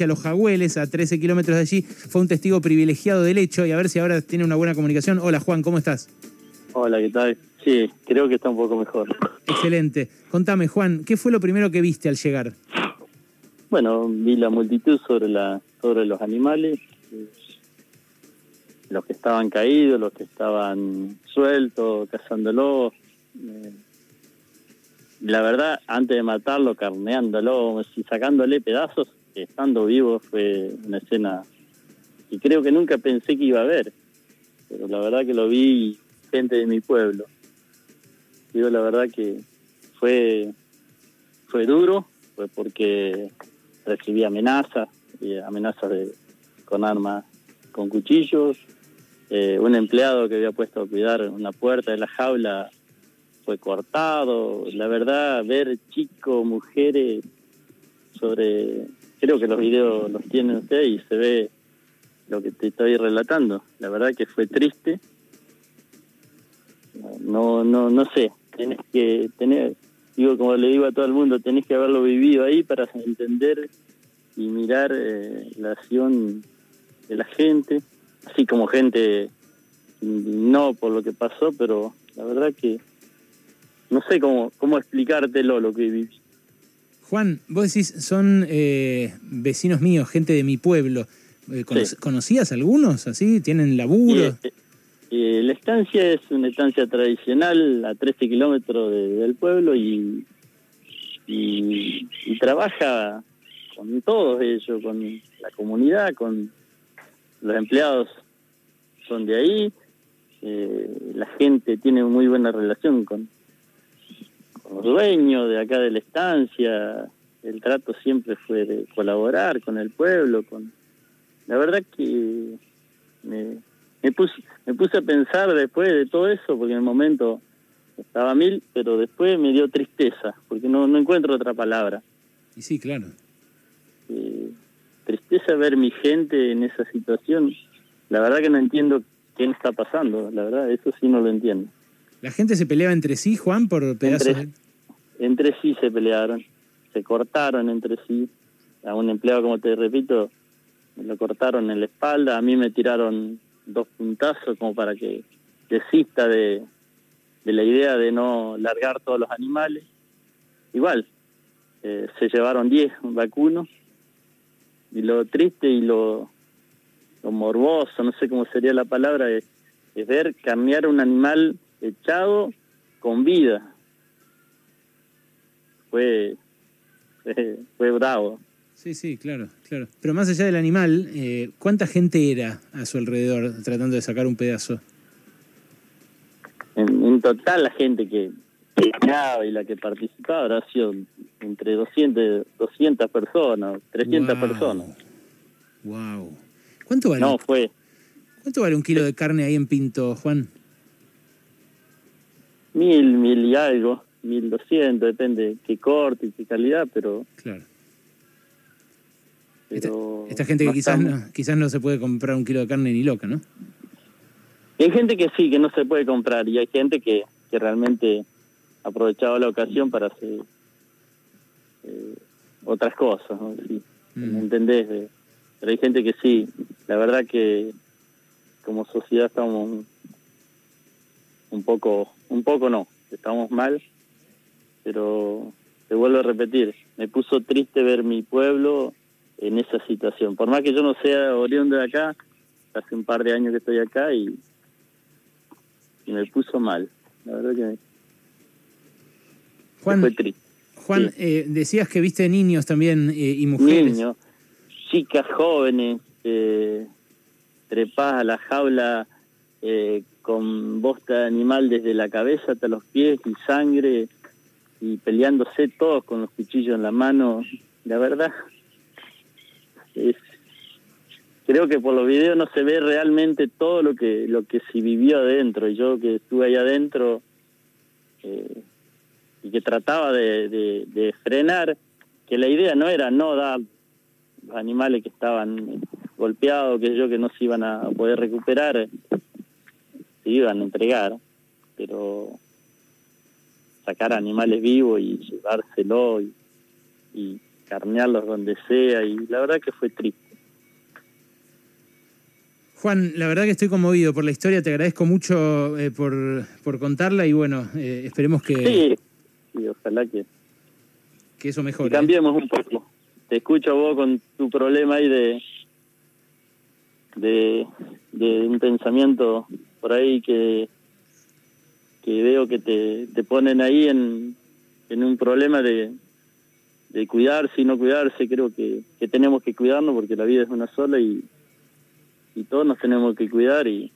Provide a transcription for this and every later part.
a los Jagüeles, a 13 kilómetros de allí, fue un testigo privilegiado del hecho y a ver si ahora tiene una buena comunicación. Hola Juan, ¿cómo estás? Hola, ¿qué tal? Sí, creo que está un poco mejor. Excelente. Contame, Juan, ¿qué fue lo primero que viste al llegar? Bueno, vi la multitud sobre, la, sobre los animales, los que estaban caídos, los que estaban sueltos, cazándolos. Eh, la verdad, antes de matarlo, carneándolo, sacándole pedazos, estando vivo, fue una escena que creo que nunca pensé que iba a ver. Pero la verdad que lo vi gente de mi pueblo. Digo, la verdad que fue, fue duro, fue porque recibí amenazas, amenazas de, con armas, con cuchillos. Eh, un empleado que había puesto a cuidar una puerta de la jaula fue cortado. La verdad, ver chicos, mujeres sobre... Creo que los videos los tienen ustedes y se ve lo que te estoy relatando. La verdad que fue triste. No, no, no sé. Tenés que tener, digo como le digo a todo el mundo, tenés que haberlo vivido ahí para entender y mirar eh, la acción de la gente, así como gente no por lo que pasó, pero la verdad que no sé cómo, cómo explicártelo lo que viví. Juan, vos decís, son eh, vecinos míos, gente de mi pueblo. Eh, ¿Conocías algunos así? ¿Tienen laburo? Eh, la estancia es una estancia tradicional a 13 kilómetros del pueblo y, y, trabaja con todos ellos, con la comunidad, con los empleados son de ahí, la gente tiene muy buena relación con, dueño de acá de la estancia, el trato siempre fue de colaborar con el pueblo, con la verdad que me, me puse me puse a pensar después de todo eso, porque en el momento estaba mil, pero después me dio tristeza, porque no, no encuentro otra palabra. Y sí, claro. Eh, tristeza ver mi gente en esa situación. La verdad que no entiendo qué está pasando, la verdad, eso sí no lo entiendo. ¿La gente se peleaba entre sí, Juan, por pedazos? entre sí se pelearon, se cortaron entre sí. A un empleado, como te repito, me lo cortaron en la espalda, a mí me tiraron dos puntazos como para que desista de, de la idea de no largar todos los animales. Igual, eh, se llevaron 10 vacunos y lo triste y lo, lo morboso, no sé cómo sería la palabra, es, es ver cambiar un animal echado con vida fue, fue, bravo. Sí, sí, claro, claro. Pero más allá del animal, eh, ¿cuánta gente era a su alrededor tratando de sacar un pedazo? En, total la gente que ganaba y la que participaba habrá sido entre 200, 200 personas, 300 personas. Wow. ¿Cuánto vale? No, fue. ¿Cuánto vale un kilo de carne ahí en Pinto, Juan? Mil, mil y algo. 1200, depende qué corte y qué calidad, pero... Claro. esta, gente que quizás no, quizás no se puede comprar un kilo de carne ni loca, ¿no? Hay gente que sí, que no se puede comprar, y hay gente que, que realmente ha aprovechado la ocasión para hacer eh, otras cosas, ¿no? ¿Me mm. entendés? pero hay gente que sí, la verdad que como sociedad estamos un poco, un poco no, estamos mal pero te vuelvo a repetir, me puso triste ver mi pueblo en esa situación. Por más que yo no sea oriundo de acá, hace un par de años que estoy acá y, me puso mal. La verdad que Juan, fue triste. Juan, eh, decías que viste niños también eh, y mujeres. Niños, chicas jóvenes, eh, trepadas a la jaula eh, con bosta animal desde la cabeza hasta los pies y sangre y peleándose todos con los cuchillos en la mano, la verdad, es, creo que por los videos no se ve realmente todo lo que lo que se vivió adentro. Y yo que estuve ahí adentro eh, y que trataba de, de, frenar, que la idea no era no dar animales que estaban golpeados, que yo que no se iban a poder recuperar, se iban a entregar, pero sacar animales vivos y llevárselo y, y carnearlos donde sea y la verdad que fue triste. Juan, la verdad que estoy conmovido por la historia, te agradezco mucho eh, por, por, contarla y bueno, eh, esperemos que... Sí, sí, ojalá que... Que eso mejore. Que cambiemos un poco. Te escucho vos con tu problema ahí de, de, de un pensamiento por ahí que, que veo que te, te ponen ahí en, en un problema de, de cuidarse y no cuidarse. Creo que, que tenemos que cuidarnos porque la vida es una sola y y todos nos tenemos que cuidar y,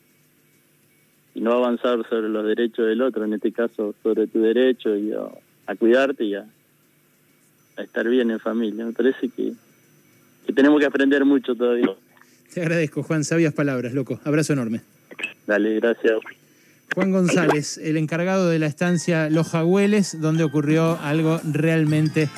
y no avanzar sobre los derechos del otro, en este caso sobre tu derecho y a, cuidarte y a, estar bien en familia. Me parece que, que tenemos que aprender mucho todavía. Te agradezco, Juan, sabias palabras, loco. Abrazo enorme. Dale, gracias. Juan González, el encargado de la estancia Los Jagüeles, donde ocurrió algo realmente,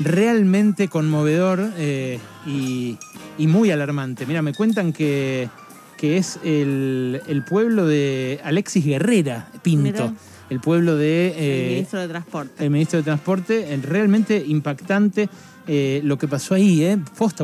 realmente conmovedor eh, y, y muy alarmante. Mira, me cuentan que, que es el, el, pueblo de Alexis Guerrera Pinto. El pueblo de... Eh, el ministro de Transporte. El ministro de Transporte. Realmente impactante eh, lo que pasó ahí, ¿eh? Posta,